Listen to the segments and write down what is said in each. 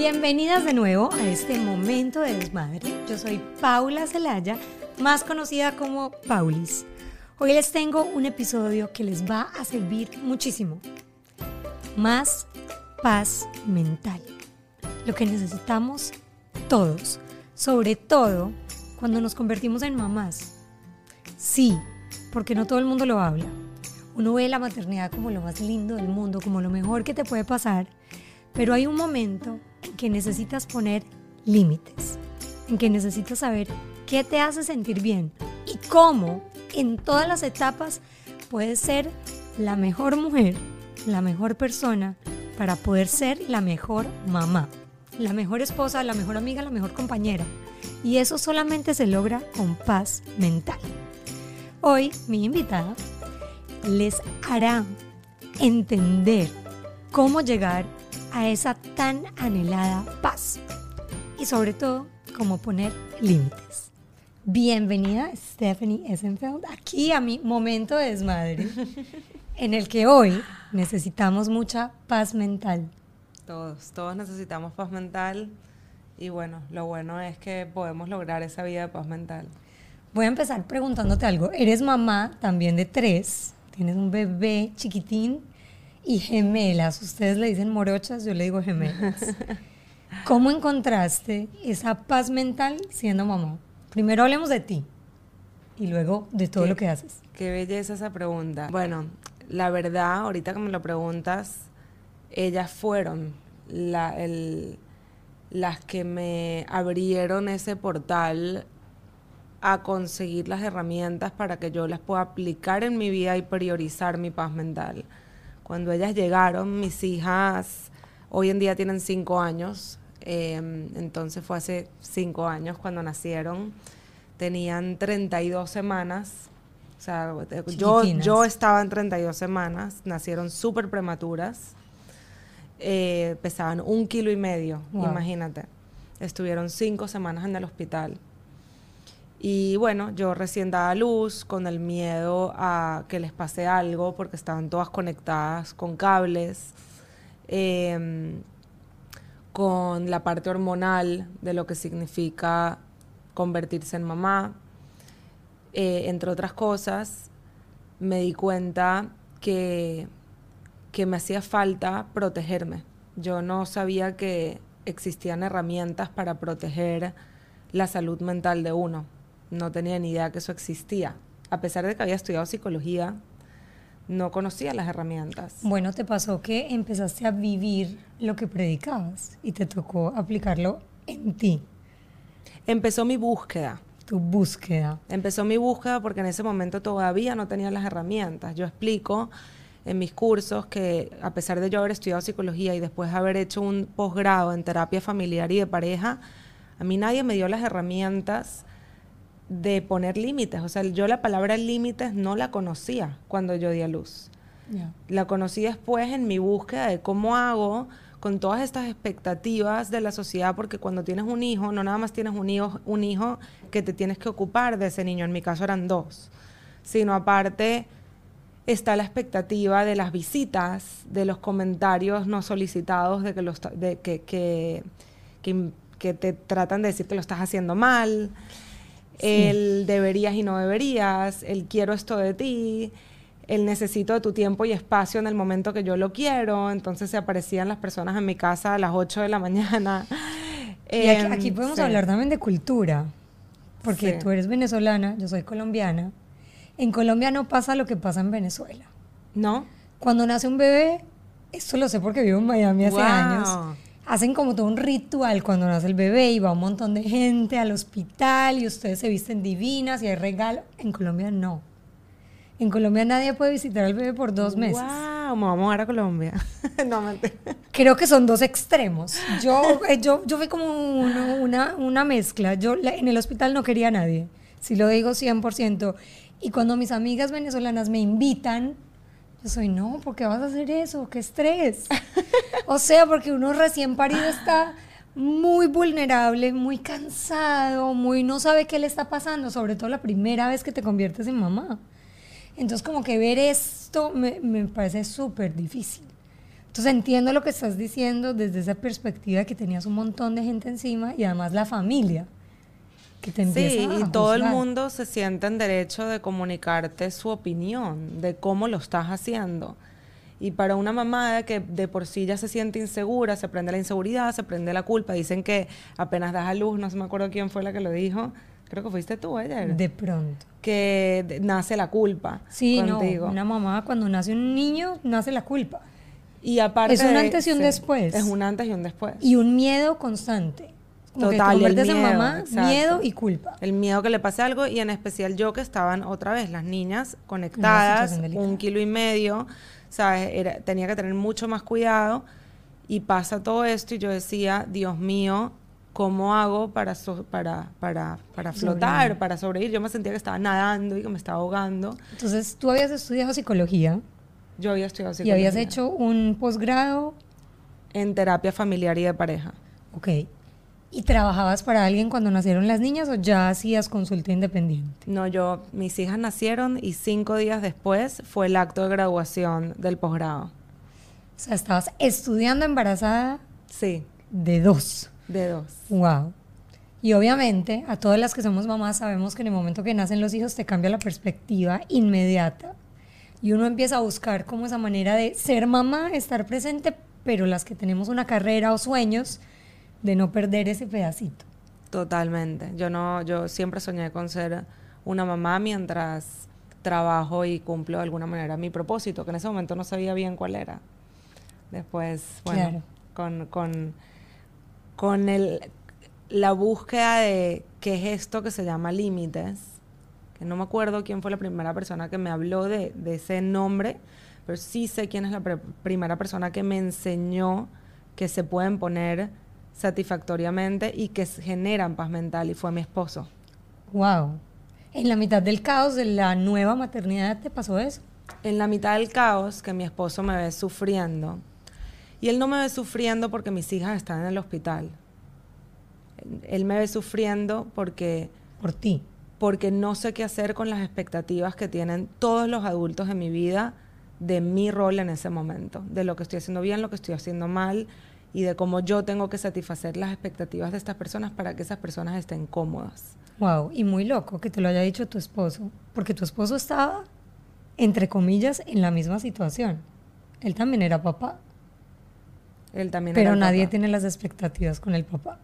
Bienvenidas de nuevo a este momento de desmadre. Yo soy Paula Celaya, más conocida como Paulis. Hoy les tengo un episodio que les va a servir muchísimo. Más paz mental. Lo que necesitamos todos, sobre todo cuando nos convertimos en mamás. Sí, porque no todo el mundo lo habla. Uno ve la maternidad como lo más lindo del mundo, como lo mejor que te puede pasar, pero hay un momento en que necesitas poner límites, en que necesitas saber qué te hace sentir bien y cómo en todas las etapas puedes ser la mejor mujer, la mejor persona para poder ser la mejor mamá, la mejor esposa, la mejor amiga, la mejor compañera. Y eso solamente se logra con paz mental. Hoy mi invitada les hará entender cómo llegar a esa tan anhelada paz y sobre todo cómo poner límites. Bienvenida Stephanie Essenfeld aquí a mi momento de desmadre en el que hoy necesitamos mucha paz mental. Todos, todos necesitamos paz mental y bueno, lo bueno es que podemos lograr esa vida de paz mental. Voy a empezar preguntándote algo. Eres mamá también de tres, tienes un bebé chiquitín y gemelas. Ustedes le dicen morochas, yo le digo gemelas. ¿Cómo encontraste esa paz mental siendo mamá? Primero hablemos de ti y luego de todo lo que haces. Qué belleza esa pregunta. Bueno, la verdad, ahorita que me lo preguntas, ellas fueron las que me abrieron ese portal a conseguir las herramientas para que yo las pueda aplicar en mi vida y priorizar mi paz mental. Cuando ellas llegaron, mis hijas hoy en día tienen cinco años, em, entonces fue hace cinco años cuando nacieron, tenían 32 semanas. O sea, yo, yo estaba en 32 semanas, nacieron súper prematuras, eh, pesaban un kilo y medio, imagínate. Estuvieron cinco semanas en el hospital. Y bueno, yo recién daba luz con el miedo a que les pase algo porque estaban todas conectadas con cables, em, con la parte hormonal de lo que significa convertirse en mamá. Eh, entre otras cosas, me di cuenta que, que me hacía falta protegerme. Yo no sabía que existían herramientas para proteger la salud mental de uno no tenía ni idea que eso existía. A pesar de que había estudiado psicología, no conocía las herramientas. Bueno, te pasó que empezaste a vivir lo que predicabas y te tocó aplicarlo en ti. Empezó mi búsqueda. Tu búsqueda. Empezó mi búsqueda porque en ese momento todavía no tenía las herramientas. Yo explico en mis cursos que a pesar de yo haber estudiado psicología y después haber hecho un posgrado en terapia familiar y de pareja, a mí nadie me dio las herramientas de poner límites. O sea, yo la palabra límites no la conocía cuando yo di a luz. La conocí después en mi búsqueda de cómo hago con todas estas expectativas de la sociedad, porque cuando tienes un hijo, no nada más tienes un hijo, un hijo que te tienes que ocupar de ese niño, en mi caso eran dos, sino aparte está la expectativa de las visitas, de los comentarios no solicitados, de que, los, de que, que, que te tratan de decir que lo estás haciendo mal el deberías y no deberías, el quiero esto de ti, el necesito de tu tiempo y espacio en el momento que yo lo quiero. Entonces se aparecían las personas en mi casa a las 8 de la mañana. Y aquí, em, podemos hablar también de cultura, porque tú eres venezolana, yo soy colombiana. En Colombia no pasa lo que pasa en Venezuela. ¿No? Cuando nace un bebé, esto lo sé porque vivo en Miami hace años hacen como todo un ritual cuando nace el bebé y va un montón de gente al hospital y ustedes se visten divinas y hay regalo. En Colombia no. En Colombia nadie puede visitar al bebé por dos meses. ¡Wow! Vamos a ir a Colombia. no, Creo que son dos extremos. Yo, eh, yo, yo fui como una, una mezcla. Yo en el hospital no quería a nadie. Si lo digo 100%. Y cuando mis amigas venezolanas me invitan, yo soy, no, ¿por qué vas a hacer eso? ¡Qué estrés! o sea, porque uno recién parido está muy vulnerable, muy cansado, muy no sabe qué le está pasando, sobre todo la primera vez que te conviertes en mamá. Entonces, como que ver esto me, me parece súper difícil. Entonces entiendo lo que estás diciendo desde esa perspectiva que tenías un montón de gente encima y además la familia que te empieza Sí, a y todo el mundo se siente en derecho de comunicarte su opinión, de cómo lo estás haciendo. Y para una mamá que de por sí ya se siente insegura, se prende la inseguridad, se prende la culpa. Dicen que apenas das a luz, no se me acuerdo quién fue la que lo dijo, creo que fuiste tú ayer, De pronto. que nace la culpa Sí, contigo. no, una mamá cuando nace un niño nace la culpa Y aparte Es un antes y un después. Es un antes y un después. y un miedo constante. Como que te Total, el conviertes en miedo, mamá, exacto. miedo y culpa. El miedo que le pase algo y en especial yo que estaban otra vez las niñas conectadas, un kilo y medio, ¿sabes? Era- tenía que tener mucho más cuidado y pasa todo esto y yo decía, Dios mío, ¿cómo hago para, so- para, para, para flotar, Sobrevivir. para sobrevivir? Yo me sentía que estaba nadando y que me estaba ahogando. Entonces, tú habías estudiado psicología Yo había estudiado y habías psicología. hecho un posgrado, En terapia familiar y de pareja. ok. ¿Y trabajabas para alguien cuando nacieron las niñas o ya hacías consulta independiente? No, yo, mis hijas nacieron y cinco días después fue el acto de graduación del posgrado. O sea, estabas estudiando embarazada Sí, de dos. de dos. Wow. Y obviamente, a todas las que somos mamás sabemos que en el momento que nacen los hijos te cambia la perspectiva inmediata. Y uno empieza a buscar como esa manera de ser mamá, estar presente, pero las que tenemos una carrera o sueños, de no perder ese pedacito. Totalmente. Yo no, yo siempre soñé con ser una mamá mientras trabajo y cumplo de alguna manera mi propósito, que en ese momento no sabía bien cuál era. Después, bueno, Claro. con, con, con el, la búsqueda de qué es esto que se llama límites, que no me acuerdo quién fue la primera persona que me habló de, de ese nombre, pero sí sé quién es la primera persona que me enseñó que se pueden poner satisfactoriamente y que generan paz mental y fue mi esposo. Wow. En la mitad del caos de la nueva maternidad te pasó eso. En la mitad del caos que mi esposo me ve sufriendo y él no me ve sufriendo porque mis hijas están en el hospital. Él- Él me ve sufriendo porque Por ti. porque no sé qué hacer con las expectativas que tienen todos los adultos en mi vida de mi rol en ese momento, de lo que estoy haciendo bien, lo que estoy haciendo mal y de cómo yo tengo que satisfacer las expectativas de estas personas para que esas personas estén cómodas. Wow. Y muy loco que te lo haya dicho tu esposo. Porque tu esposo estaba, entre comillas, en la misma situación. Él también era papá. Él también Pero era nadie papá. tiene las expectativas con el papá.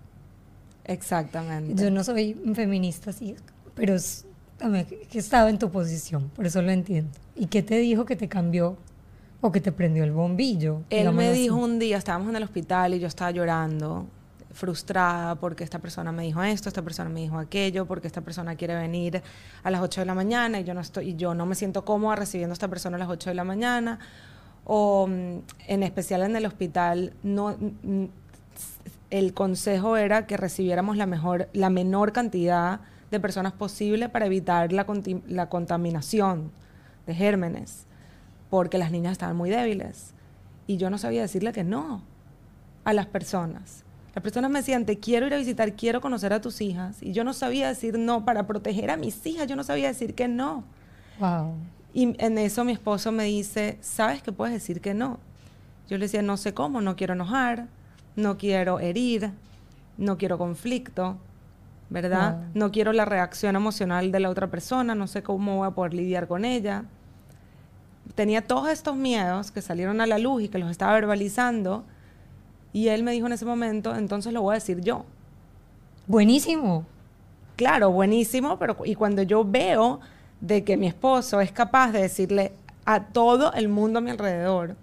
Exactamente. Yo no soy feminista, sí, pero es- también que estado en tu posición, por eso lo entiendo. ¿Y qué te dijo que te cambió o que te prendió el bombillo? Él me así? dijo un día, estábamos en el hospital y yo estaba llorando, frustrada porque esta persona me dijo esto, esta persona me dijo aquello, porque esta persona quiere venir a las 8 de la mañana y yo no estoy y yo no me siento cómoda recibiendo a esta persona a las 8 de la mañana o mm, en especial en el hospital no mm, el consejo era que recibiéramos la mejor la menor cantidad de personas posible para evitar la, la contaminación de gérmenes porque las niñas estaban muy débiles. Y yo no sabía decirle que no a las personas. Las personas me decían, te quiero ir a visitar, quiero conocer a tus hijas. Y yo no sabía decir no para proteger a mis hijas, yo no sabía decir que no. Wow. Y en eso mi esposo me dice, ¿sabes que puedes decir que no? Yo le decía, no sé cómo, no quiero enojar, no quiero herir, no quiero conflicto, ¿verdad? Wow. No quiero la reacción emocional de la otra persona, no sé cómo voy a poder lidiar con ella. Tenía todos estos miedos que salieron a la luz y que los estaba verbalizando. Y él me dijo en ese momento, entonces lo voy a decir yo. Buenísimo. Claro, buenísimo, pero y cuando yo veo de que mi esposo es capaz de decirle a todo el mundo a mi alrededor,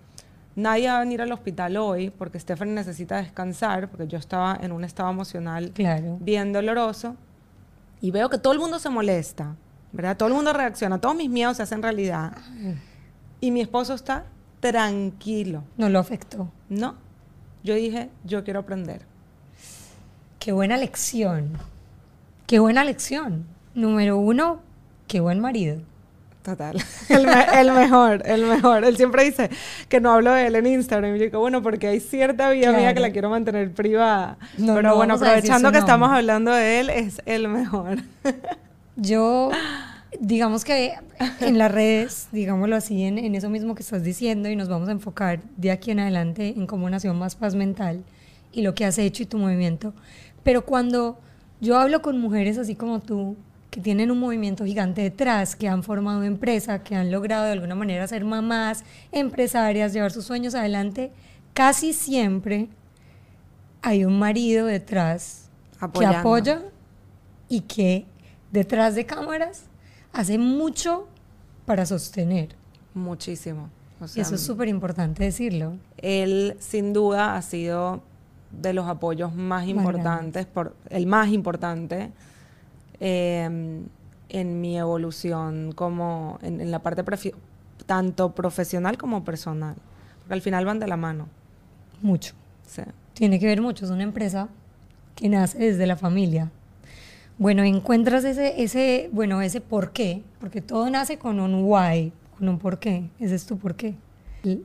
nadie va a venir al hospital hoy porque Stephanie necesita descansar, porque yo estaba en un estado emocional Claro. bien doloroso, y veo que todo el mundo se molesta, ¿verdad? Todo el mundo reacciona, todos mis miedos se hacen realidad, y mi esposo está tranquilo, No lo afectó. ¿no? Yo dije, yo quiero aprender. Qué buena lección. Qué buena lección. Número uno, qué buen marido. Total. El, me- el mejor, el mejor. Él siempre dice que no hablo de él en Instagram. Y yo digo, bueno, porque hay cierta vida mía que la quiero mantener privada. No, Pero no bueno, aprovechando que estamos hablando de él, es el mejor. Yo digamos que en las redes, digámoslo así, en, en, eso mismo que estás diciendo, y nos vamos a enfocar de aquí en adelante en cómo nació Más Paz Mental y lo que has hecho y tu movimiento. Pero cuando yo hablo con mujeres así como tú, que tienen un movimiento gigante detrás, que han formado empresa, que han logrado de alguna manera ser mamás, empresarias, llevar sus sueños adelante, casi siempre hay un marido detrás que apoya y que detrás de cámaras hace mucho para sostener. Muchísimo. y eso es súper importante decirlo. Él sin duda ha sido de los apoyos más importantes, por, el más importante em, en mi evolución como en, la parte tanto profesional como personal. Porque al final van de la mano. Mucho. Sí. Tiene que ver mucho. Es una empresa que nace desde la familia. Bueno, encuentras ese, ese, bueno, ese por qué, porque todo nace con un why, con un por qué. Ese es tu por qué.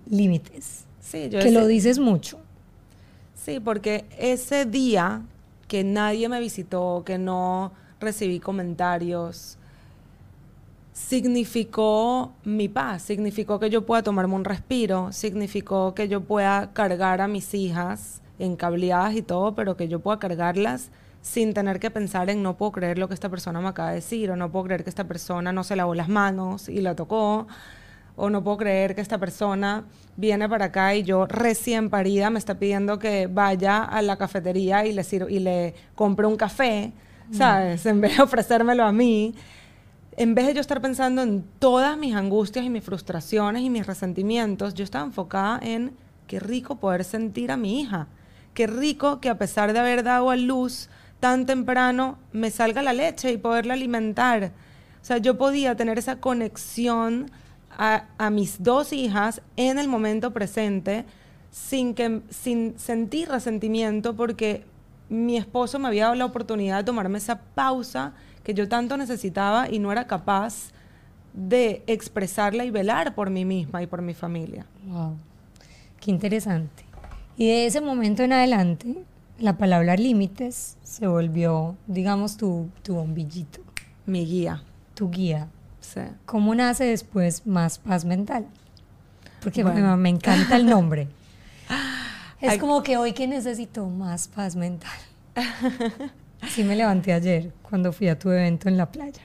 Límites. Sí, yo que lo dices mucho. Sí, porque ese día que nadie me visitó, que no recibí comentarios, significó mi paz, significó que yo pueda tomarme un respiro, significó que yo pueda cargar a mis hijas encableadas y todo, pero que yo pueda cargarlas sin tener que pensar en no puedo creer lo que esta persona me acaba de decir, o no puedo creer que esta persona no se lavó las manos y la tocó, o no puedo creer que esta persona viene para acá y yo recién parida me está pidiendo que vaya a la cafetería y le, y le compre un café, mm. ¿sabes? En vez de ofrecérmelo a mí. En vez de yo estar pensando en todas mis angustias y mis frustraciones y mis resentimientos, yo estaba enfocada en qué rico poder sentir a mi hija. Qué rico que a pesar de haber dado a luz tan temprano, me salga la leche y poderla alimentar. O sea, yo podía tener esa conexión a, mis dos hijas en el momento presente sin, que, sin sentir resentimiento porque mi esposo me había dado la oportunidad de tomarme esa pausa que yo tanto necesitaba y no era capaz de expresarla y velar por mí misma y por mi familia. Wow, qué interesante. Y de ese momento en adelante, la palabra límites se volvió, digamos, tu, tu bombillito. Mi guía. Tu guía. ¿Cómo nace después Más Paz Mental? Porque me, encanta el nombre. Es como que hoy que necesito más paz mental. Sí me levanté ayer cuando fui a tu evento en la playa.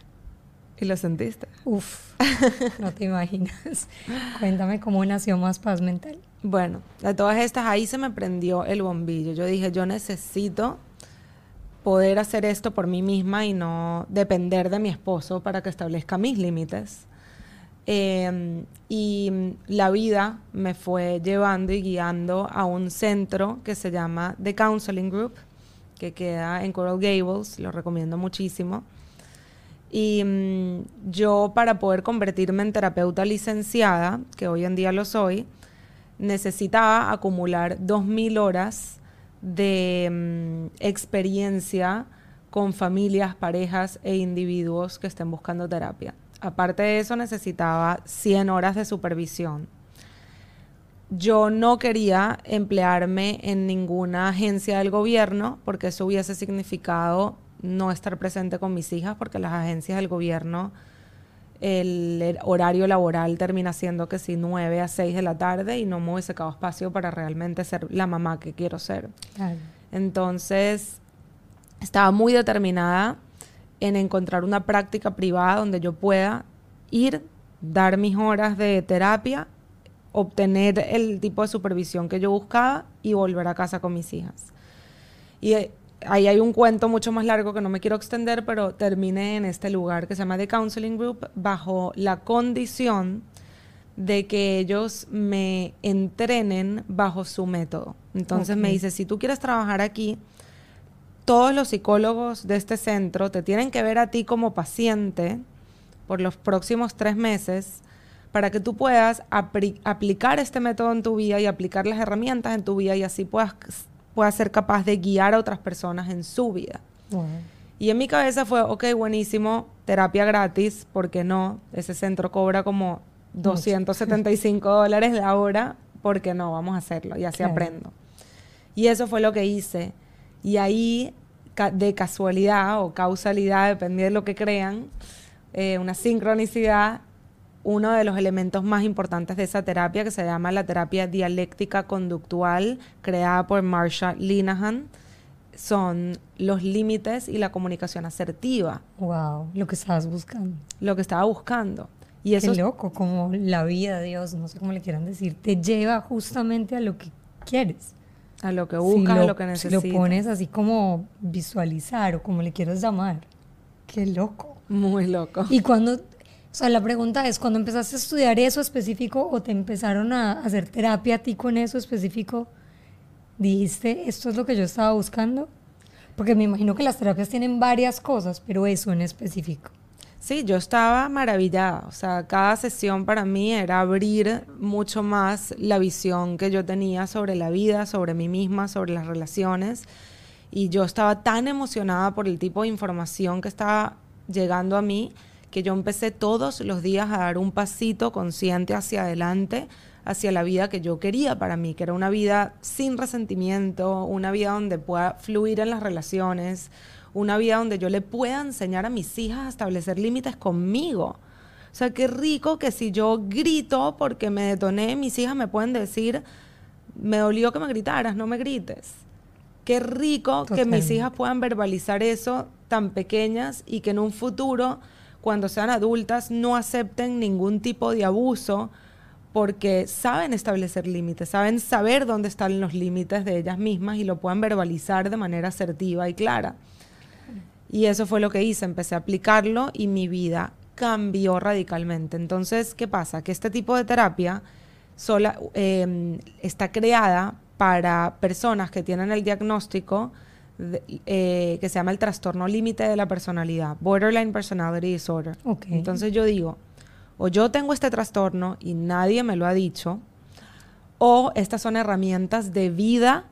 ¿Y lo sentiste? Uf, no te imaginas. Cuéntame cómo nació Más Paz Mental. Bueno, de todas estas, ahí se me prendió el bombillo. Yo dije, yo necesito poder hacer esto por mí misma y no depender de mi esposo para que establezca mis límites. Em, y la vida me fue llevando y guiando a un centro que se llama The Counseling Group, que queda en Coral Gables, lo recomiendo muchísimo. Y mm, yo para poder convertirme en terapeuta licenciada, que hoy en día lo soy, necesitaba acumular 2.000 horas de mm, experiencia con familias, parejas e individuos que estén buscando terapia. Aparte de eso, necesitaba 100 horas de supervisión. Yo no quería emplearme en ninguna agencia del gobierno porque eso hubiese significado no estar presente con mis hijas porque las agencias del gobierno el, horario laboral termina siendo que si 9 a 6 de la tarde y no me hubiese quedado espacio para realmente ser la mamá que quiero ser. Entonces, estaba muy determinada en encontrar una práctica privada donde yo pueda ir, dar mis horas de terapia, obtener el tipo de supervisión que yo buscaba y volver a casa con mis hijas. Y eh, ahí hay un cuento mucho más largo que no me quiero extender, pero terminé en este lugar que se llama The Counseling Group bajo la condición de que ellos me entrenen bajo su método. Entonces me dice, si tú quieres trabajar aquí, todos los psicólogos de este centro te tienen que ver a ti como paciente por los próximos tres meses para que tú puedas aplicar este método en tu vida y aplicar las herramientas en tu vida y así puedas pueda ser capaz de guiar a otras personas en su vida. Y en mi cabeza fue, ok, buenísimo, terapia gratis, ¿por qué no? Ese centro cobra como 275 dólares la hora, ¿por qué no? Vamos a hacerlo y así aprendo. Y eso fue lo que hice. Y ahí, de casualidad o causalidad, depende de lo que crean, eh, una sincronicidad, uno de los elementos más importantes de esa terapia que se llama la terapia dialéctica conductual creada por Marsha Linehan son los límites y la comunicación asertiva. Wow, lo que estabas buscando. Lo que estaba buscando. Y eso Qué loco, como la vida, Dios, no sé cómo le quieran decir, te lleva justamente a lo que quieres. a lo que buscas, a lo que necesitas. Si lo pones así como visualizar o como le quieras llamar. Qué loco. Muy loco. Y cuando, o sea, la pregunta es, cuando empezaste a estudiar eso específico o te empezaron a hacer terapia a ti con eso específico, dijiste, esto es lo que yo estaba buscando? Porque me imagino que las terapias tienen varias cosas, pero eso en específico. Sí, yo estaba maravillada. O sea, cada sesión para mí era abrir mucho más la visión que yo tenía sobre la vida, sobre mí misma, sobre las relaciones. Y yo estaba tan emocionada por el tipo de información que estaba llegando a mí que yo empecé todos los días a dar un pasito consciente hacia adelante, hacia la vida que yo quería para mí, que era una vida sin resentimiento, una vida donde pueda fluir en las relaciones, una vida donde yo le pueda enseñar a mis hijas a establecer límites conmigo. O sea, qué rico que si yo grito porque me detoné, mis hijas me pueden decir, me dolió que me gritaras, no me grites. Qué rico que mis hijas puedan verbalizar eso tan pequeñas y que en un futuro, cuando sean adultas, no acepten ningún tipo de abuso porque saben establecer límites, saben saber dónde están los límites de ellas mismas y lo puedan verbalizar de manera asertiva y clara. Y eso fue lo que hice, empecé a aplicarlo y mi vida cambió radicalmente. Entonces, ¿qué pasa? Que este tipo de terapia sola, eh, está creada para personas que tienen el diagnóstico de- eh, que se llama el trastorno límite de la personalidad, Borderline Personality Disorder. Ok. Entonces yo digo, o yo tengo este trastorno y nadie me lo ha dicho, o estas son herramientas de vida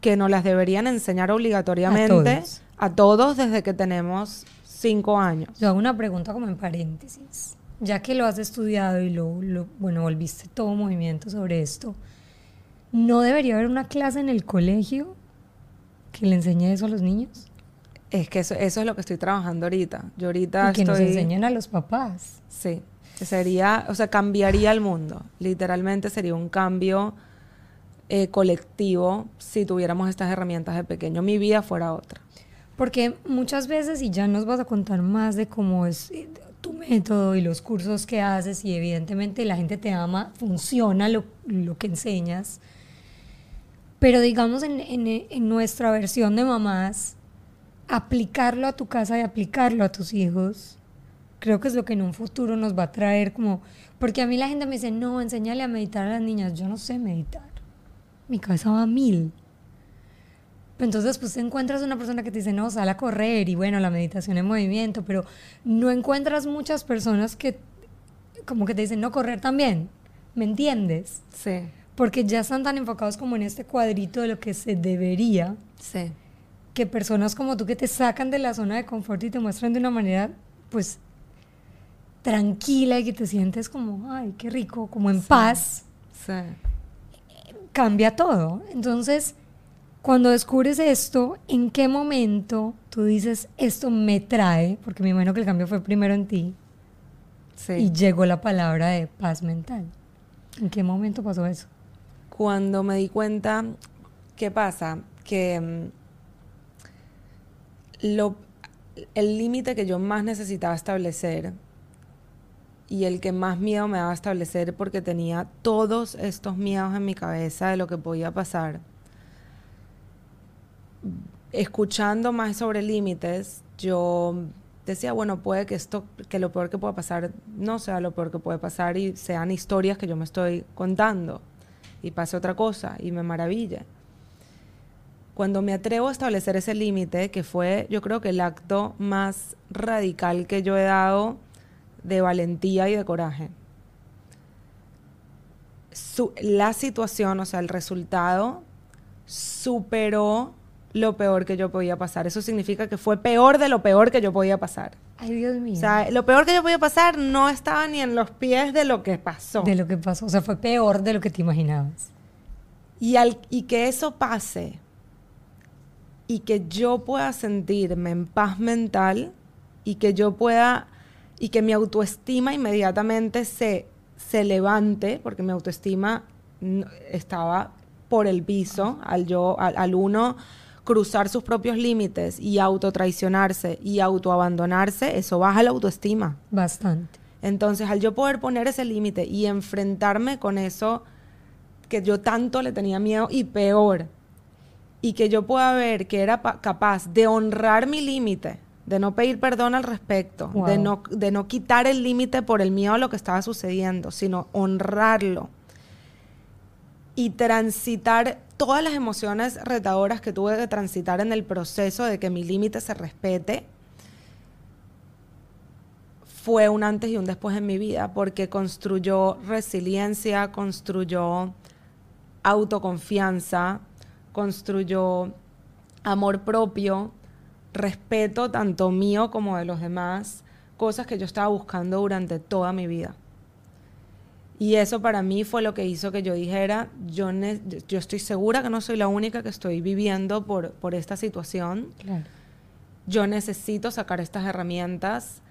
que nos las deberían enseñar obligatoriamente todos. a todos desde que tenemos cinco años. Yo hago una pregunta como en paréntesis. Ya que lo has estudiado y lo, lo- bueno, volviste todo movimiento sobre esto, ¿no debería haber una clase en el colegio que le enseñe eso a los niños? Es que eso, eso es lo que estoy trabajando ahorita. Yo ahorita Y que nos estoy... enseñen a los papás. Sí, sería, o sea, cambiaría el mundo. Literalmente sería un cambio eh, colectivo si tuviéramos estas herramientas de pequeño. Mi vida fuera otra. Porque muchas veces, y ya nos vas a contar más de cómo es eh, tu método y los cursos que haces, y evidentemente la gente te ama, funciona lo, lo que enseñas. Pero digamos en, en- en nuestra versión de mamás, aplicarlo a tu casa y aplicarlo a tus hijos, creo que es lo que en un futuro nos va a traer como... Porque a mí la gente me dice, no, enséñale a meditar a las niñas. Yo no sé meditar. Mi cabeza va a mil. Entonces, pues te encuentras una persona que te dice, no, sal a correr y bueno, la meditación en movimiento, pero no encuentras muchas personas que como que te dicen, no, correr también. ¿Me entiendes? Sí, Porque ya están tan enfocados como en este cuadrito de lo que se debería, sí. que personas como tú que te sacan de la zona de confort y te muestran de una manera, pues, tranquila y que te sientes como, ay, qué rico, como en paz, Sí. cambia todo. Entonces, cuando descubres esto, ¿en qué momento tú dices, esto me trae? Porque me imagino que el cambio fue primero en ti Sí. y llegó la palabra de paz mental. ¿En qué momento pasó eso? Cuando me di cuenta, ¿qué pasa? Que mm, el límite que yo más necesitaba establecer y el que más miedo me daba establecer porque tenía todos estos miedos en mi cabeza de lo que podía pasar. Escuchando más sobre límites, yo decía, bueno, puede que esto, que lo peor que pueda pasar no sea lo peor que puede pasar y sean historias que yo me estoy contando y pase otra cosa y me maravilla. Cuando me atrevo a establecer ese límite, que fue yo creo que el acto más radical que yo he dado de valentía y de coraje, la situación, o sea, el resultado, superó lo peor que yo podía pasar. Eso significa que fue peor de lo peor que yo podía pasar. Ay, Dios mío. O sea, lo peor que yo podía pasar no estaba ni en los pies de lo que pasó. de lo que pasó. O sea, fue peor de lo que te imaginabas. Y, al, y que eso pase y que yo pueda sentirme en paz mental y que yo pueda y que mi autoestima inmediatamente se, se levante, porque mi autoestima estaba por el piso, al yo, al, uno cruzar sus propios límites y autotraicionarse y autoabandonarse, eso baja la autoestima. Bastante. Entonces, al yo poder poner ese límite y enfrentarme con eso que yo tanto le tenía miedo y peor, y que yo pueda ver que era capaz de honrar mi límite, de no pedir perdón al respecto, de, no, de no quitar el límite por el miedo a lo que estaba sucediendo, sino honrarlo y transitar todas las emociones retadoras que tuve que transitar en el proceso de que mi límite se respete, fue un antes y un después en mi vida, porque construyó resiliencia, construyó autoconfianza, construyó amor propio, respeto tanto mío como de los demás, cosas que yo estaba buscando durante toda mi vida. Y eso para mí fue lo que hizo que yo dijera, yo, yo estoy segura que no soy la única que estoy viviendo por, por esta situación. Yo necesito sacar estas herramientas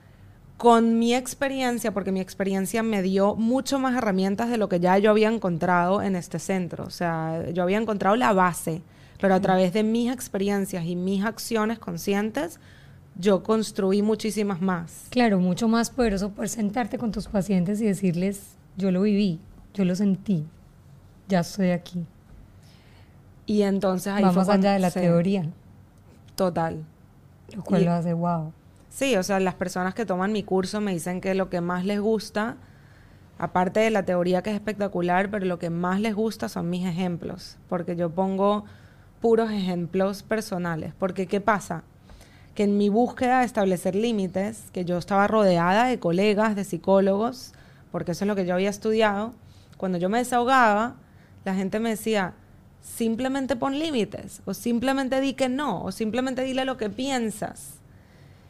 con mi experiencia, porque mi experiencia me dio mucho más herramientas de lo que ya yo había encontrado en este centro. O sea, yo había encontrado la base pero a través de mis experiencias y mis acciones conscientes, yo construí muchísimas más. Claro, mucho más poderoso poder sentarte con tus pacientes y decirles, yo lo viví, yo lo sentí, ya estoy aquí. Y entonces ahí Vamos allá de la teoría. Total. Lo cual lo hace wow. Sí, o sea, las personas que toman mi curso me dicen que lo que más les gusta, aparte de la teoría que es espectacular, pero lo que más les gusta son mis ejemplos, porque yo pongo puros ejemplos personales. Porque ¿qué pasa? Que en mi búsqueda de establecer límites, que yo estaba rodeada de colegas, de psicólogos, porque eso es lo que yo había estudiado, cuando yo me desahogaba, la gente me decía, simplemente pon límites, o simplemente di que no, o simplemente dile lo que piensas.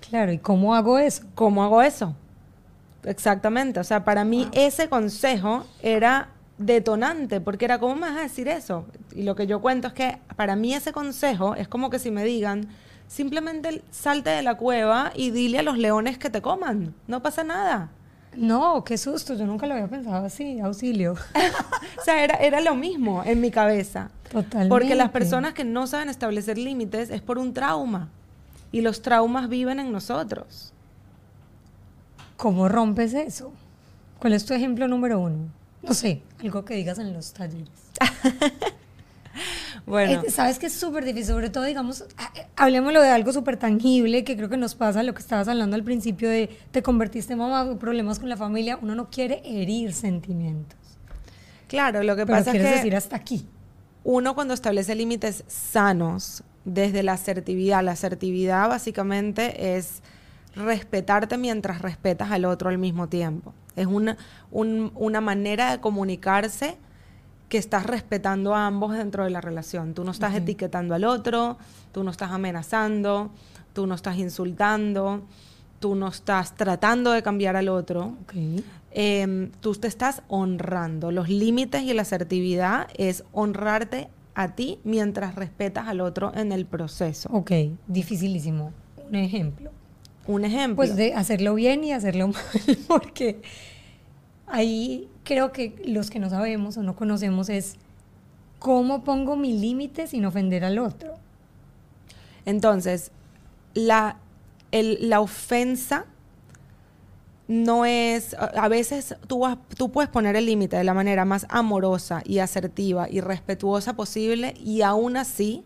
Claro, ¿y cómo hago eso? ¿Cómo hago eso? Exactamente, o sea, para mí ese consejo era detonante, porque era, ¿cómo me vas a decir eso? Y lo que yo cuento es que para mí ese consejo es como que si me digan, simplemente salte de la cueva y dile a los leones que te coman, no pasa nada. No, qué susto, yo nunca lo había pensado así, auxilio. o sea, era, era lo mismo en mi cabeza. Totalmente. Porque las personas que no saben establecer límites es por un trauma. Y los traumas viven en nosotros. ¿Cómo rompes eso? ¿Cuál es tu ejemplo número uno? No sé, algo que digas en los talleres. bueno. Eh, Sabes que es súper difícil, sobre todo, digamos, hablemoslo de algo súper tangible que creo que nos pasa, lo que estabas hablando al principio de te convertiste en mamá, problemas con la familia, uno no quiere herir sentimientos. Claro, lo que pasa es que... decir hasta aquí. Uno cuando establece límites sanos, desde la asertividad, la asertividad básicamente es respetarte mientras respetas al otro al mismo tiempo. Es una, una manera de comunicarse que estás respetando a ambos dentro de la relación. Tú no estás etiquetando al otro, tú no estás amenazando, tú no estás insultando, tú no estás tratando de cambiar al otro. Em, tú te estás honrando. Los límites y la asertividad es honrarte a ti mientras respetas al otro en el proceso. Ok, dificilísimo. Un ejemplo un ejemplo. Pues de hacerlo bien y hacerlo mal, porque ahí creo que los que no sabemos o no conocemos es cómo pongo mi límite sin ofender al otro. Entonces, la, la ofensa no es, a veces tú, tú puedes poner el límite de la manera más amorosa y asertiva y respetuosa posible y aún así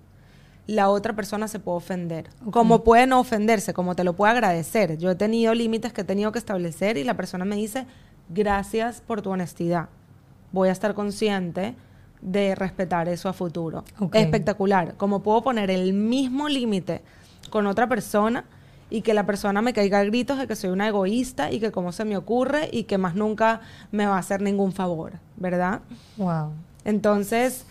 la otra persona se puede ofender. Como puede no ofenderse, como te lo puede agradecer. Yo he tenido límites que he tenido que establecer y la persona me dice, gracias por tu honestidad. Voy a estar consciente de respetar eso a futuro. Espectacular. Como puedo poner el mismo límite con otra persona y que la persona me caiga a gritos de que soy una egoísta y que como se me ocurre y que más nunca me va a hacer ningún favor, ¿verdad? Wow. Entonces,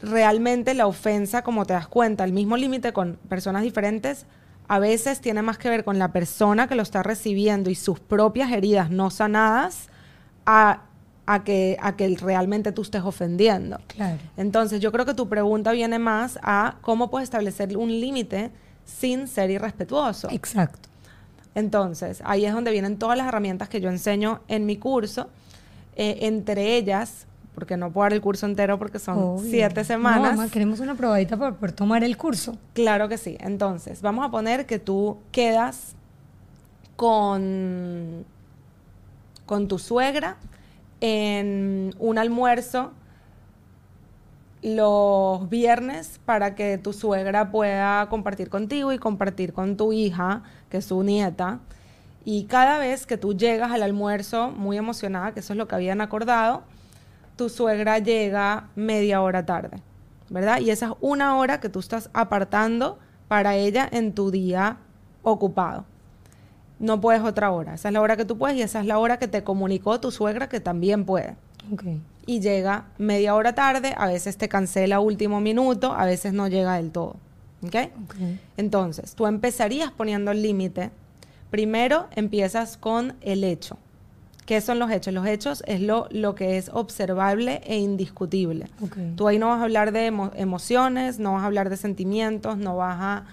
realmente la ofensa, como te das cuenta, el mismo límite con personas diferentes, a veces tiene más que ver con la persona que lo está recibiendo y sus propias heridas no sanadas a, que, a que realmente tú estés ofendiendo. Claro. Entonces, yo creo que tu pregunta viene más a cómo puedes establecer un límite sin ser irrespetuoso. Exacto. Entonces, ahí es donde vienen todas las herramientas que yo enseño en mi curso. Eh, entre ellas, porque no puedo dar el curso entero porque son Obvio. siete No, semanas. mamá, queremos una probadita para poder tomar el curso. Claro que sí. Entonces, vamos a poner que tú quedas con, con tu suegra en un almuerzo los viernes para que tu suegra pueda compartir contigo y compartir con tu hija, que es su nieta. Y cada vez que tú llegas al almuerzo muy emocionada, que eso es lo que habían acordado, tu suegra llega media hora tarde, ¿verdad? Y esa es una hora que tú estás apartando para ella en tu día ocupado. No puedes otra hora. Esa es la hora que tú puedes y esa es la hora que te comunicó tu suegra que también puede. Ok. Y llega media hora tarde, a veces te cancela último minuto, a veces no llega del todo. ¿Ok? Ok. Entonces, tú empezarías poniendo el límite. Primero empiezas con el hecho. ¿Qué son los hechos? Los hechos es lo, lo que es observable e indiscutible. Tú ahí no vas a hablar de emo- emociones, no vas a hablar de sentimientos, no vas a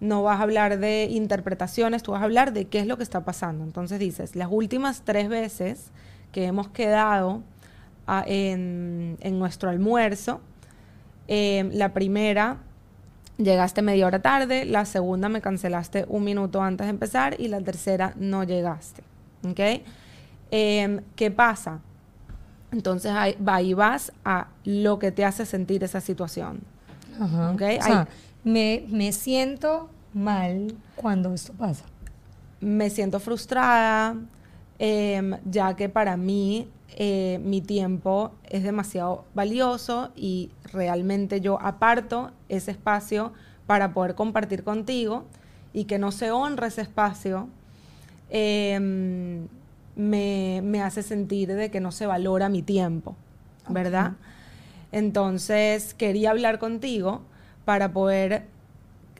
no vas a hablar de interpretaciones, tú vas a hablar de qué es lo que está pasando. Entonces dices, las últimas tres veces que hemos quedado ah, en, en nuestro almuerzo, eh, la primera llegaste media hora tarde, la segunda me cancelaste un minuto antes de empezar y la tercera no llegaste. ¿Ok? Em, ¿Qué pasa? Entonces ahí, va- ahí vas a lo que te hace sentir esa situación. Ajá. Ok, O sea, me, me siento mal cuando esto pasa. Me siento frustrada, em, ya que para mí eh, mi tiempo es demasiado valioso y realmente yo aparto ese espacio para poder compartir contigo y que no se honre ese espacio em, me, me hace sentir de que no se valora mi tiempo, ¿verdad? Entonces quería hablar contigo para poder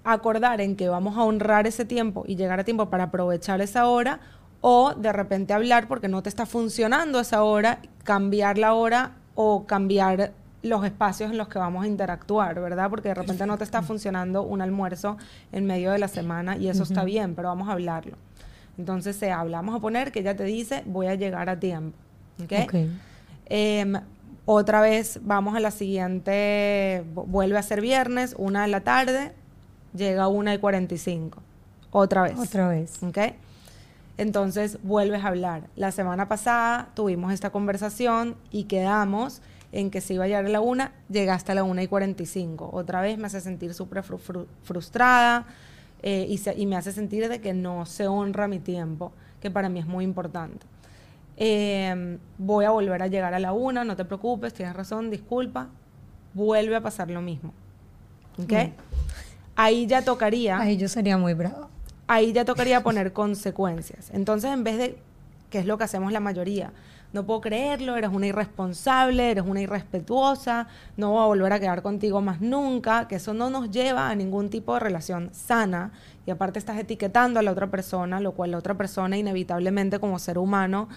acordar en que vamos a honrar ese tiempo y llegar a tiempo para aprovechar esa hora o de repente hablar porque no te está funcionando esa hora, cambiar la hora o cambiar los espacios en los que vamos a interactuar, ¿verdad? Porque de repente no te está funcionando un almuerzo en medio de la semana y eso está bien, pero vamos a hablarlo. Entonces se habla, vamos a poner que ella te dice voy a llegar a tiempo, ¿ok? Em, otra vez vamos a la siguiente, vu- vuelve a ser viernes, una de la tarde, llega una y 45. Otra vez. Otra vez. ¿Ok? Entonces vuelves a hablar. La semana pasada tuvimos esta conversación y quedamos en que se iba a llegar a la una, llegaste a la una y 45. Otra vez me hace sentir súper fru- fru- frustrada eh, y, se- y me hace sentir de que no se honra mi tiempo, que para mí es muy importante. Eh, voy a volver a llegar a la una, no te preocupes, tienes razón, disculpa. Vuelve a pasar lo mismo. ¿Ok? Mm. Ahí ya tocaría Ahí yo sería muy brava. ahí ya tocaría poner consecuencias. Entonces, en vez de, que es lo que hacemos la mayoría, no puedo creerlo, eres una irresponsable, eres una irrespetuosa, no voy a volver a quedar contigo más nunca, que eso no nos lleva a ningún tipo de relación sana y aparte estás etiquetando a la otra persona, lo cual la otra persona inevitablemente como ser humano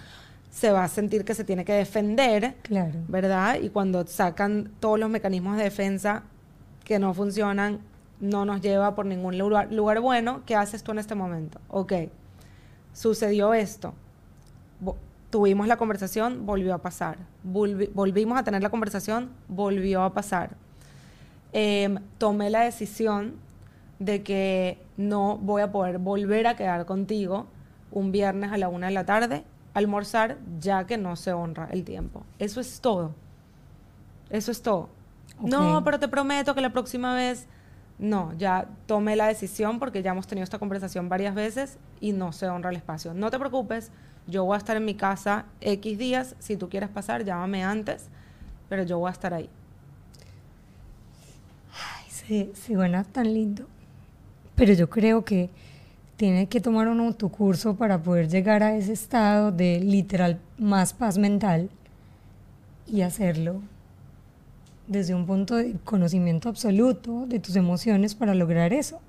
se va a sentir que se tiene que defender, Claro. ¿verdad? Y cuando sacan todos los mecanismos de defensa que no funcionan, no nos lleva por ningún lugar, lugar bueno. ¿Qué haces tú en este momento? Ok, sucedió esto. Tuvimos la conversación, volvió a pasar. Volvi- volvimos a tener la conversación, volvió a pasar. Em, tomé la decisión de que no voy a poder volver a quedar contigo un viernes a la una de la tarde, almorzar, ya que no se honra el tiempo. Eso es todo. Eso es todo. No, Ok. pero te prometo que la próxima vez... No, ya tomé la decisión porque ya hemos tenido esta conversación varias veces y no se honra el espacio. No te preocupes, yo voy a estar en mi casa X días. Si tú quieres pasar, llámame antes, pero yo voy a estar ahí. Ay, sí, sí, suena tan lindo. Pero yo creo que tiene que tomar uno tu curso para poder llegar a ese estado de literal más paz mental y hacerlo desde un punto de conocimiento absoluto de tus emociones para lograr eso.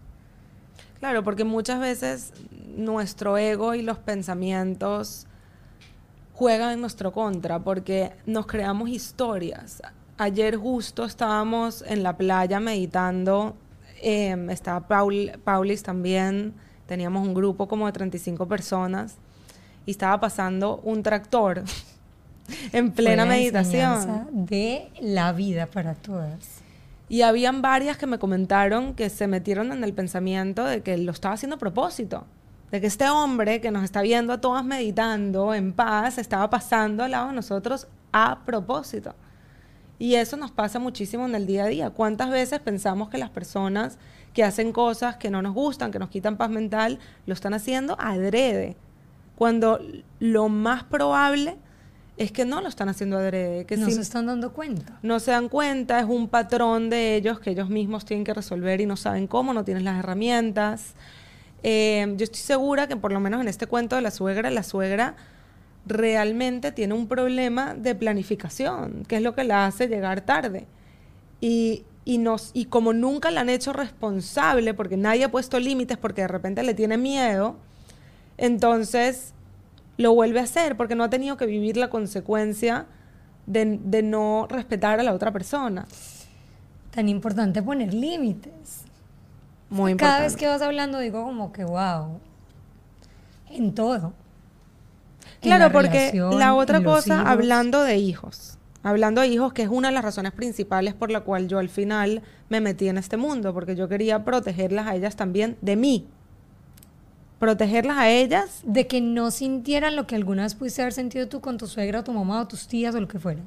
Claro, porque muchas veces nuestro ego y los pensamientos juegan en nuestro contra porque nos creamos historias. Ayer justo estábamos en la playa meditando, eh, estaba Paul, Paulis también teníamos un grupo como de 35 personas y estaba pasando un tractor en plena Fue la meditación. de la vida para todas. Y habían varias que me comentaron que se metieron en el pensamiento de que lo estaba haciendo a propósito. De que este hombre que nos está viendo a todas meditando en paz estaba pasando al lado de nosotros a propósito. Y eso nos pasa muchísimo en el día a día. ¿Cuántas veces pensamos que las personas que hacen cosas que no nos gustan, que nos quitan paz mental, lo están haciendo adrede? Cuando lo más probable es que no lo están haciendo adrede, que no se están dando cuenta. no se dan cuenta, es un patrón de ellos que ellos mismos tienen que resolver y no saben cómo, no tienen las herramientas. Eh, yo estoy segura que por lo menos en este cuento de la suegra, la suegra realmente tiene un problema de planificación, que es lo que la hace llegar tarde. Y como nunca la han hecho responsable, porque nadie ha puesto límites, porque de repente le tiene miedo, entonces lo vuelve a hacer, porque no ha tenido que vivir la consecuencia de, de no respetar a la otra persona. Tan importante poner límites. Muy importante. Cada vez que vas hablando digo como que wow. En todo. Claro, la porque relación, la otra cosa, hijos. hablando de hijos, hablando de hijos, que es una de las razones principales por la cual yo al final me metí en este mundo, porque yo quería protegerlas a ellas también de mí. Protegerlas a ellas De que no sintieran lo que alguna vez pudiste haber sentido tú con tu suegra o tu mamá o tus tías o lo que fuera.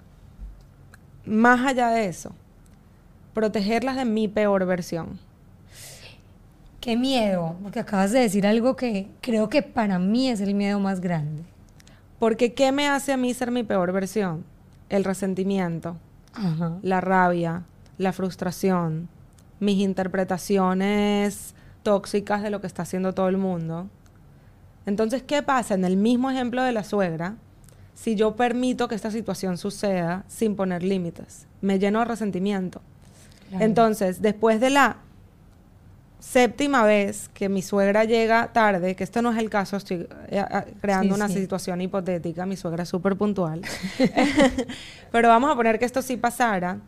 más allá de eso. Protegerlas de mi peor versión. Qué miedo, porque acabas de decir algo que creo que para mí es el miedo más grande. Porque ¿qué me hace a mí ser mi peor versión? El resentimiento, Ajá. la rabia, la frustración, mis interpretaciones tóxicas de lo que está haciendo todo el mundo. Entonces, ¿qué pasa? En el mismo ejemplo de la suegra, si yo permito que esta situación suceda sin poner límites, me lleno de resentimiento. Claro. Entonces, después de la séptima vez que mi suegra llega tarde, que esto no es el caso, estoy eh, eh, creando Sí, una sí. situación hipotética, mi suegra es súper puntual, pero vamos a poner que esto sí pasara,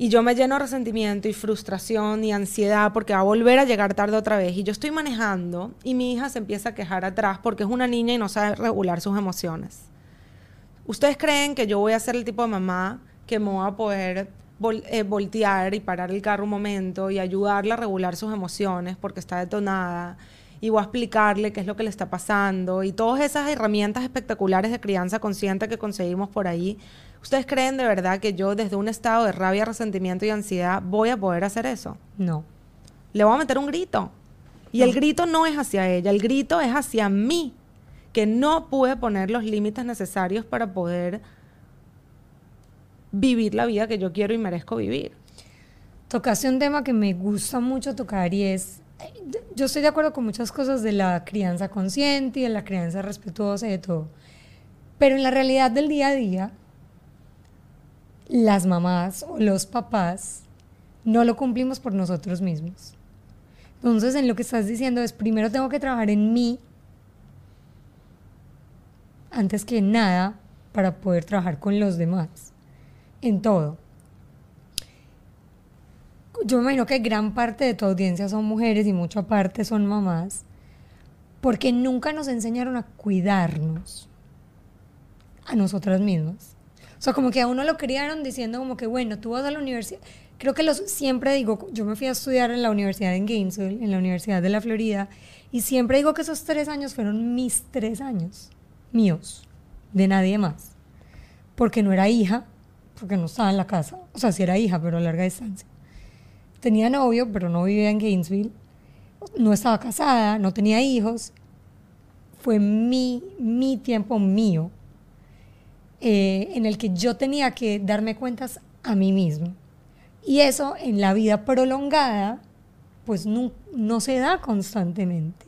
y yo me lleno de resentimiento y frustración y ansiedad porque va a volver a llegar tarde otra vez, y yo estoy manejando y mi hija se empieza a quejar atrás porque es una niña y no sabe regular sus emociones. ¿Ustedes creen que yo voy a ser el tipo de mamá que me voy a poder vol- eh, voltear y parar el carro un momento y ayudarla a regular sus emociones porque está detonada? Y voy a explicarle qué es lo que le está pasando y todas esas herramientas espectaculares de crianza consciente que conseguimos por ahí. ¿Ustedes creen de verdad que yo desde un estado de rabia, resentimiento y ansiedad voy a poder hacer eso? No. le voy a meter un grito. Y el grito no es hacia ella, el grito es hacia mí, que no pude poner los límites necesarios para poder vivir la vida que yo quiero y merezco vivir. Tocaste un tema que me gusta mucho tocar y es, yo estoy de acuerdo con muchas cosas de la crianza consciente y de la crianza respetuosa y de todo, pero en la realidad del día a día, las mamás o los papás no lo cumplimos por nosotros mismos. Entonces, en lo que estás diciendo es, primero tengo que trabajar en mí antes que nada para poder trabajar con los demás, en todo. Yo me imagino que gran parte de tu audiencia son mujeres y mucha parte son mamás, porque nunca nos enseñaron a cuidarnos a nosotras mismas. O sea, como que a uno lo criaron diciendo como que, bueno, tú vas a la universidad. Creo que los, siempre digo, yo me fui a estudiar en la universidad en Gainesville, en la Universidad de la Florida, y siempre digo que esos tres años fueron mis tres años, míos, de nadie más. Porque no era hija, porque no estaba en la casa. O sea, sí era hija, pero a larga distancia. Tenía novio, pero no vivía en Gainesville. No estaba casada, no tenía hijos. Fue mi, mi tiempo mío eh, en el que yo tenía que darme cuentas a mí mismo. Y eso en la vida prolongada, pues no, no se da constantemente.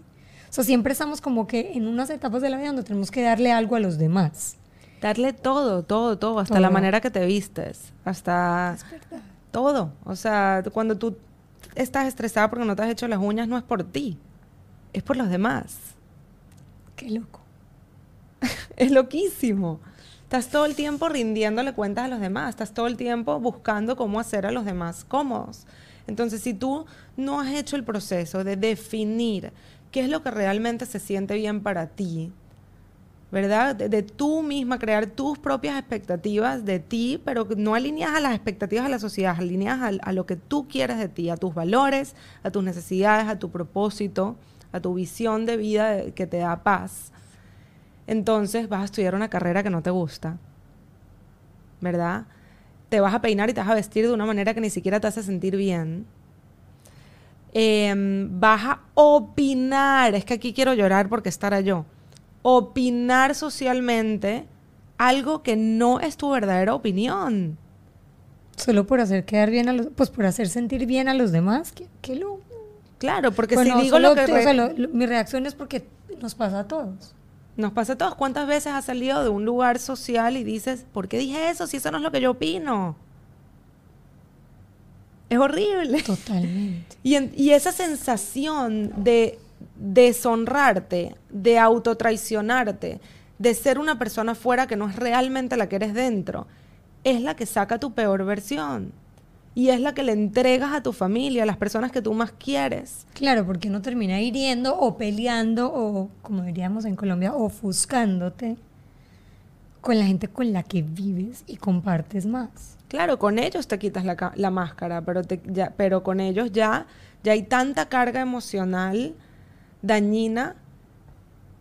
O sea, siempre estamos como que en unas etapas de la vida donde tenemos que darle algo a los demás. Darle todo, todo, todo, hasta Todo. la manera que te vistes, hasta todo. O sea, cuando tú estás estresada porque no te has hecho las uñas, no es por ti, es por los demás. Qué loco. Es loquísimo. Estás todo el tiempo rindiéndole cuentas a los demás, estás todo el tiempo buscando cómo hacer a los demás cómodos. Entonces, si tú no has hecho el proceso de definir qué es lo que realmente se siente bien para ti, ¿verdad? De, tú misma crear tus propias expectativas de ti, pero no alineadas a las expectativas de la sociedad, alineadas a, lo que tú quieres de ti, a tus valores, a tus necesidades, a tu propósito, a tu visión de vida que te da paz. Entonces vas a estudiar una carrera que no te gusta, ¿verdad? Te vas a peinar y te vas a vestir de una manera que ni siquiera te hace sentir bien. Em, vas a opinar, es que aquí quiero llorar porque estará yo opinar socialmente algo que no es tu verdadera opinión. Solo por hacer quedar bien a los, pues por hacer sentir bien a los demás, ¿qué, lo? Claro, porque si digo lo que... mi reacción es porque nos pasa a todos. Nos pasa a todos. ¿Cuántas veces has salido de un lugar social y dices, ¿por qué dije eso si eso no es lo que yo opino? Es horrible. Totalmente. Y, y esa sensación de deshonrarte, de autotraicionarte, de ser una persona fuera que no es realmente la que eres dentro, es la que saca tu peor versión. Y es la que le entregas a tu familia, a las personas que tú más quieres. Claro, porque no termina hiriendo o peleando o, como diríamos en Colombia, ofuscándote con la gente con la que vives y compartes más. Claro, con ellos te quitas la, máscara, pero, ya, pero con ellos ya, ya hay tanta carga emocional dañina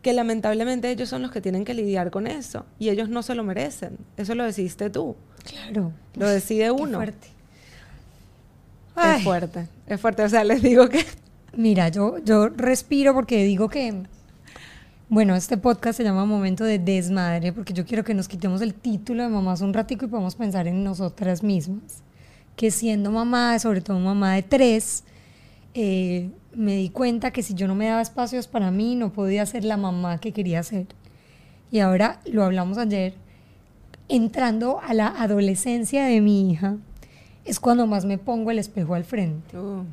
que lamentablemente ellos son los que tienen que lidiar con eso y ellos no se lo merecen. Eso lo decidiste tú. Claro. Lo decide uno. fuerte. Es fuerte, es fuerte. O sea, les digo que... Mira, yo, yo respiro porque digo que, bueno, este podcast se llama Momento de Desmadre porque yo quiero que nos quitemos el título de mamás un ratico y podamos pensar en nosotras mismas. Que siendo mamá, sobre todo mamá de tres, eh, me di cuenta que si yo no me daba espacios para mí, no podía ser la mamá que quería ser. Y ahora lo hablamos ayer, entrando a la adolescencia de mi hija, es cuando más me pongo el espejo al frente. Uh,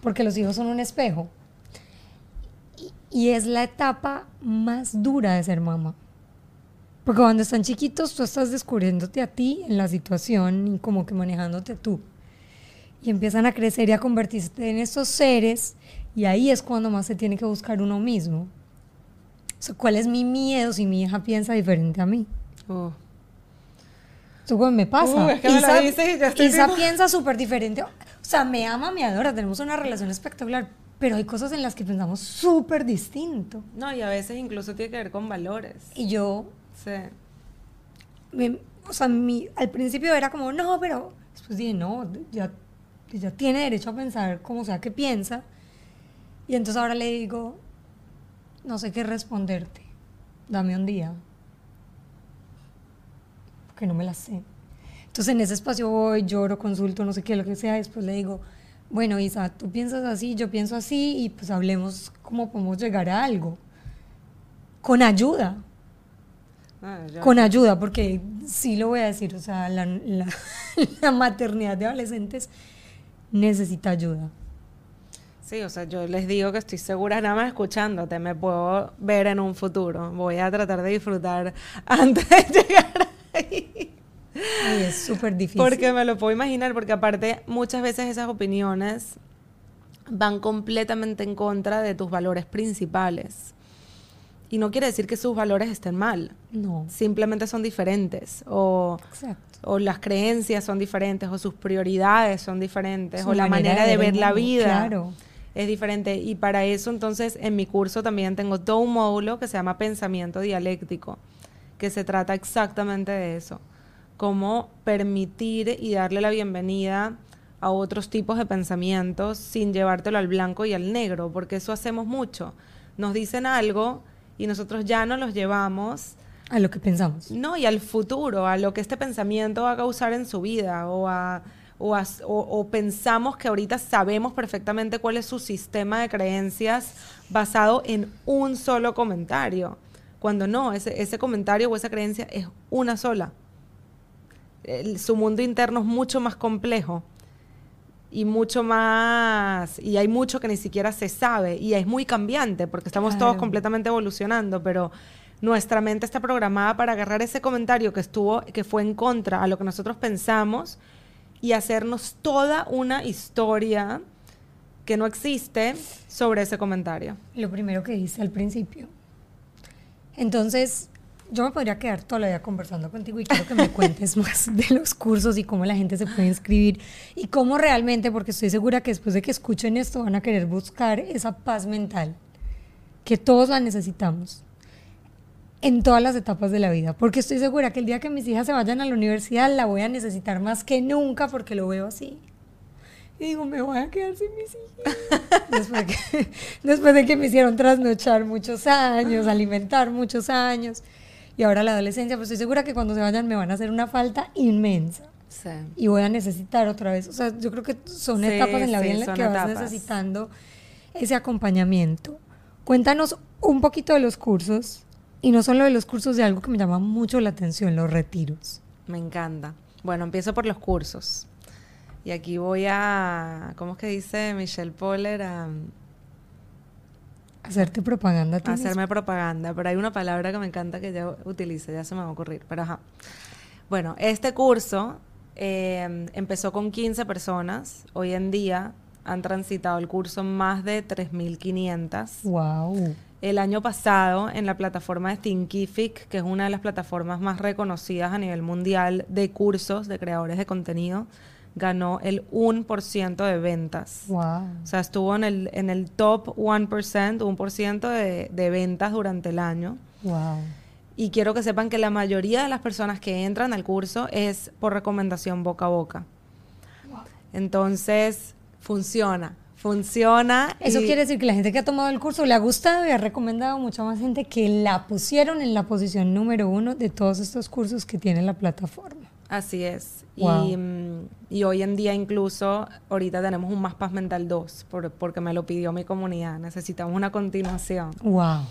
Porque los hijos son un espejo. Y, y es la etapa más dura de ser mamá. Porque cuando están chiquitos, tú estás descubriéndote a ti en la situación y como que manejándote tú y empiezan a crecer y a convertirse en estos seres y ahí es cuando más se tiene que buscar uno mismo. ¿Cuál es mi miedo si mi hija piensa diferente a mí? Oh. Eso me pasa. Uh, es que Isa, me ya estoy Isa piensa súper diferente. O sea, me ama, me adora, tenemos una relación espectacular, pero hay cosas en las que pensamos súper distinto. No, y a veces incluso tiene que ver con valores. Y yo... Sí. o sea, mi, al principio era como, no, pero después dije, no, ya ella tiene derecho a pensar como sea que piensa. Y entonces ahora le digo, no sé qué responderte, dame un día, porque no me la sé. Entonces en ese espacio voy, lloro, consulto, no sé qué, lo que sea, después le digo, bueno Isa, tú piensas así, yo pienso así, y pues hablemos cómo podemos llegar a algo. Con ayuda. Ah, con ayuda, porque sí lo voy a decir, o sea, la, la maternidad de adolescentes necesita ayuda. Sí, o sea, yo les digo que estoy segura, nada más escuchándote, me puedo ver en un futuro. Voy a tratar de disfrutar antes de llegar ahí. es súper difícil. Porque me lo puedo imaginar, porque aparte muchas veces esas opiniones van completamente en contra de tus valores principales. Y no quiere decir que sus valores estén mal. No. Simplemente son diferentes. O, o las creencias son diferentes, o sus prioridades son diferentes, o la manera, de, ver, la vida es diferente. Y para eso, entonces, en mi curso también tengo todo un módulo que se llama Pensamiento Dialéctico, que se trata exactamente de eso. Cómo permitir y darle la bienvenida a otros tipos de pensamientos sin llevártelo al blanco y al negro, porque eso hacemos mucho. Nos dicen algo y nosotros ya no los llevamos a lo que pensamos. No, y al futuro, a lo que este pensamiento va a causar en su vida o a, o, o, pensamos que ahorita sabemos perfectamente cuál es su sistema de creencias basado en un solo comentario, cuando no, ese, ese comentario o esa creencia es una sola. su mundo interno es mucho más complejo y mucho más, y hay mucho que ni siquiera se sabe, y es muy cambiante, porque estamos todos completamente evolucionando, pero nuestra mente está programada para agarrar ese comentario que estuvo, que fue en contra a lo que nosotros pensamos, y hacernos toda una historia que no existe sobre ese comentario. Lo primero que dice al principio. Entonces, yo me podría quedar toda la vida conversando contigo y quiero que me cuentes más de los cursos y cómo la gente se puede inscribir y cómo realmente, porque estoy segura que después de que escuchen esto van a querer buscar esa paz mental, que todos la necesitamos en todas las etapas de la vida, porque estoy segura que el día que mis hijas se vayan a la universidad la voy a necesitar más que nunca porque lo veo así. Y digo, me voy a quedar sin mis hijas. después, de que, después de que me hicieron trasnochar muchos años, alimentar muchos años y ahora la adolescencia, pues estoy segura que cuando se vayan me van a hacer una falta inmensa. Sí. Y voy a necesitar otra vez. O sea, yo creo que son Sí, etapas en la sí, vida en las que vas necesitando ese acompañamiento. Cuéntanos un poquito de los cursos y no solo de los cursos, de algo que me llama mucho la atención, los retiros. Me encanta. Bueno, empiezo por los cursos. Y aquí voy a, ¿cómo es que dice Michelle Poller? A, Hacerte propaganda hacerme propaganda. Pero hay una palabra que me encanta que ella utilice, ya se me va a ocurrir. Pero ajá. Bueno, este curso eh, empezó con 15 personas. Hoy en día han transitado el curso más de 3.500. Wow. El año pasado, en la plataforma de Thinkific, que es una de las plataformas más reconocidas a nivel mundial de cursos de creadores de contenido, ganó el 1% de ventas. Wow. O sea, estuvo en el, en el top 1%, 1% de, de ventas durante el año. Wow. Y quiero que sepan que la mayoría de las personas que entran al curso es por recomendación boca a boca. Entonces, funciona. Funciona. Eso y- quiere decir que la gente que ha tomado el curso le ha gustado y ha recomendado a mucha más gente que la pusieron en la posición número uno de todos estos cursos que tiene la plataforma. Así es. Wow. Y, mm, y hoy en día incluso, ahorita tenemos un Más Paz Mental 2, por- porque me lo pidió mi comunidad. Necesitamos una continuación. Wow.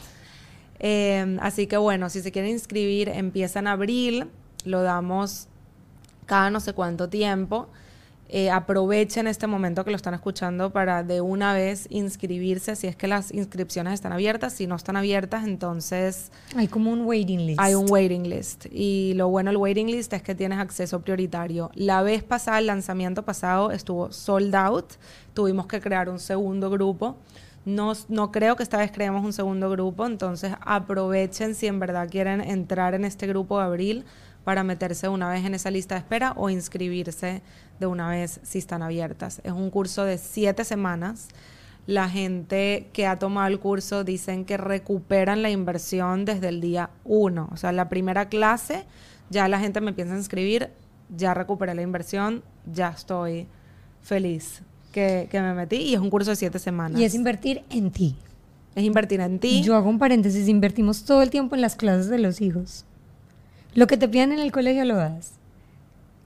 Eh, así que bueno, si se quieren inscribir, empieza en abril, lo damos cada no sé cuánto tiempo. Eh, aprovechen este momento que lo están escuchando para de una vez inscribirse si es que las inscripciones están abiertas. Si no están abiertas, entonces Hay como un waiting list. hay un waiting list. Y lo bueno del waiting list es que tienes acceso prioritario. La vez pasada, el lanzamiento pasado, estuvo sold out. Tuvimos que crear un segundo grupo. No, no creo que esta vez creemos un segundo grupo, entonces aprovechen si en verdad quieren entrar en este grupo de abril para meterse una vez en esa lista de espera o inscribirse de una vez si están abiertas. Es un curso de siete semanas. La gente que ha tomado el curso dicen que recuperan la inversión desde el día uno. O sea, la primera clase ya la gente me piensa inscribir, ya recuperé la inversión, ya estoy feliz que, que me metí y es un curso de siete semanas. Y es invertir en ti. Es invertir en ti. Yo hago un paréntesis, invertimos todo el tiempo en las clases de los hijos. Lo que te piden en el colegio lo das.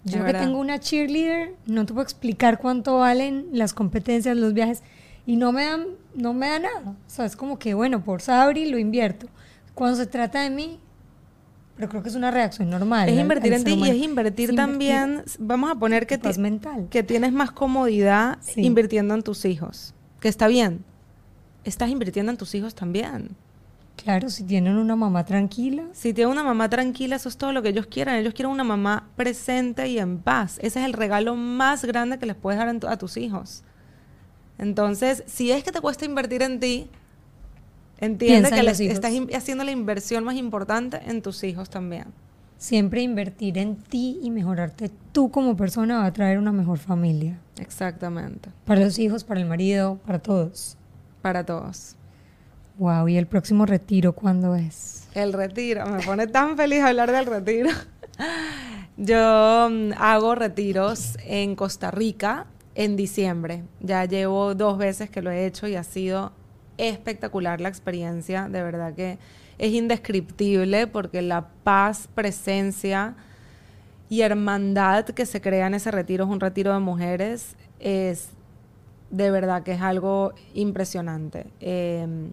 Yo que tengo una cheerleader, no te puedo explicar cuánto valen las competencias, los viajes, y no me dan, no me da nada. O sea, es como que, bueno, por Sabri lo invierto. Cuando se trata de mí, pero creo que es una reacción normal. es invertir al en ti y es invertir también, vamos a poner que, mental. que tienes más comodidad Sí. invirtiendo en tus hijos, que está bien. Estás invirtiendo en tus hijos también. Claro, si tienen una mamá tranquila, Si tienen una mamá tranquila, eso es todo lo que ellos quieran. Ellos quieren una mamá presente y en paz. Ese es el regalo más grande que les puedes dar a tus hijos. Entonces, si es que te cuesta invertir en ti, entiende Piensa que estás haciendo la inversión más importante en tus hijos también. siempre invertir en ti y mejorarte tú como persona va a traer una mejor familia. Exactamente. Para los hijos, para el marido, para todos. Para todos. Wow, ¿y el próximo retiro cuándo es? El retiro, me pone tan feliz hablar del retiro. Yo mm, hago retiros en Costa Rica en diciembre. Ya llevo dos veces que lo he hecho y ha sido espectacular la experiencia. De verdad que es indescriptible porque la paz, presencia y hermandad que se crea en ese retiro, es un retiro de mujeres, es de verdad que es algo impresionante. Eh,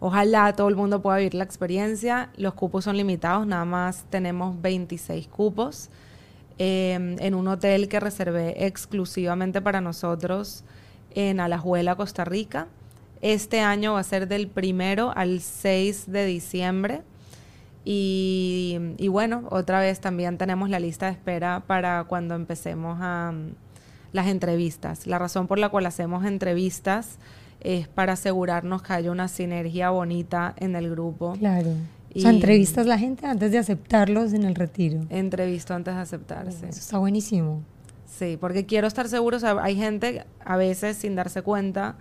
ojalá todo el mundo pueda vivir la experiencia. Los cupos son limitados, nada más tenemos 26 cupos eh, en un hotel que reservé exclusivamente para nosotros en Alajuela, Costa Rica. Este año va a ser del primero al 6 de diciembre. Y, bueno, otra vez también tenemos la lista de espera para cuando empecemos a, las entrevistas. La razón por la cual hacemos entrevistas es para asegurarnos que haya una sinergia bonita en el grupo. Claro. o sea, entrevistas la gente antes de aceptarlos en el retiro. Entrevisto antes de aceptarse. Eso está buenísimo. Sí, porque quiero estar seguro, o sea, hay gente a veces sin darse cuenta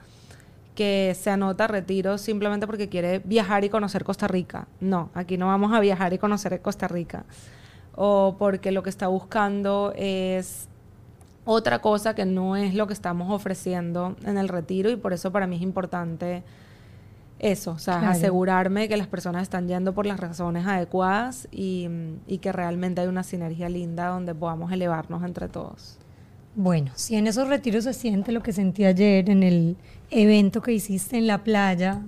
que se anota a retiro simplemente porque quiere viajar y conocer Costa Rica. No, aquí no vamos a viajar y conocer Costa Rica. O porque lo que está buscando es otra cosa que no es lo que estamos ofreciendo en el retiro y por eso para mí es importante eso, o sea, asegurarme que las personas están yendo por las razones adecuadas y, y, que realmente hay una sinergia linda donde podamos elevarnos entre todos. Bueno, si en esos retiros se siente lo que sentí ayer en el evento que hiciste en la playa,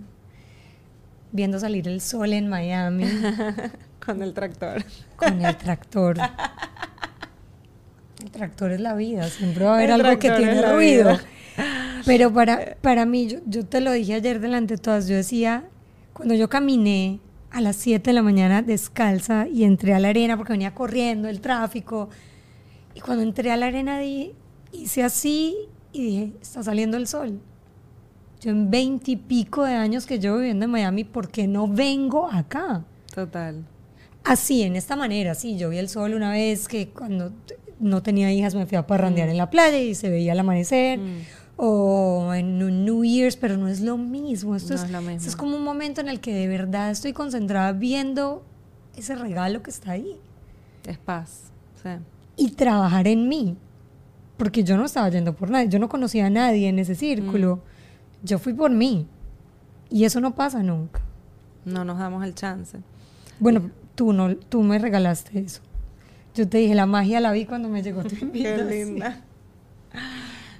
viendo salir el sol en Miami. Con el tractor. Con el tractor. El tractor es la vida, siempre va a haber algo que tiene ruido. Pero para, para mí, yo, yo, te lo dije ayer delante de todas, yo decía, cuando yo caminé a las 7 de la mañana descalza y entré a la arena porque venía corriendo el tráfico, y cuando entré a la arena di, hice así y dije, está saliendo el sol. Yo en veinte y pico de años que llevo viviendo en Miami, ¿por qué no vengo acá? Total. Así, en esta manera, sí, yo vi el sol una vez que cuando no tenía hijas, me fui a parrandear mm. en la playa y se veía el amanecer. Mm. O en un New Year's, pero no es lo mismo. Esto, es, lo mismo. esto es como un momento en el que de verdad estoy concentrada viendo ese regalo que está ahí. Es paz. Sí. Y trabajar en mí. Porque yo no estaba yendo por nadie. Yo no conocía a nadie en ese círculo. Mm. Yo fui por mí. Y eso no pasa nunca. No nos damos el chance. Bueno, tú, no, tú me regalaste eso. Yo te dije, la magia la vi cuando me llegó tu invitación. Qué linda.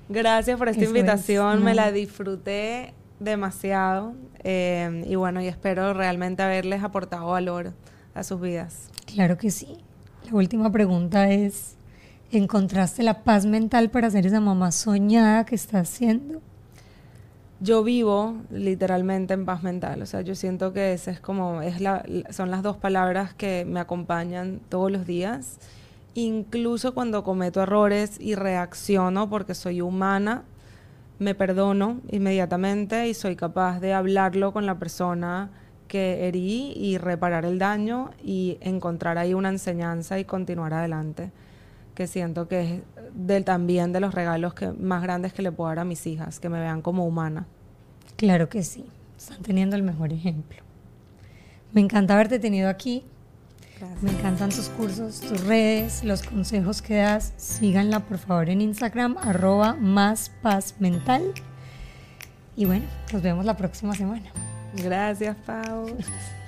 Gracias por esta invitación, me la disfruté demasiado eh, y bueno, y espero realmente haberles aportado valor a sus vidas. Claro que sí. La última pregunta es, ¿encontraste la paz mental para ser esa mamá soñada que estás haciendo? Yo vivo literalmente en paz mental. O sea, yo siento que esa son las dos palabras que me acompañan todos los días. Incluso cuando cometo errores y reacciono porque soy humana, me perdono inmediatamente y soy capaz de hablarlo con la persona que herí y reparar el daño y encontrar ahí una enseñanza y continuar adelante. Que siento que es del, también de los regalos que, más grandes que le puedo dar a mis hijas, que me vean como humana. Claro que sí, están teniendo el mejor ejemplo. Me encanta haberte tenido aquí. Me encantan tus cursos, tus redes, los consejos que das. Síganla por favor en Instagram, arroba más paz mental. Y bueno, nos vemos la próxima semana. Gracias, Pau.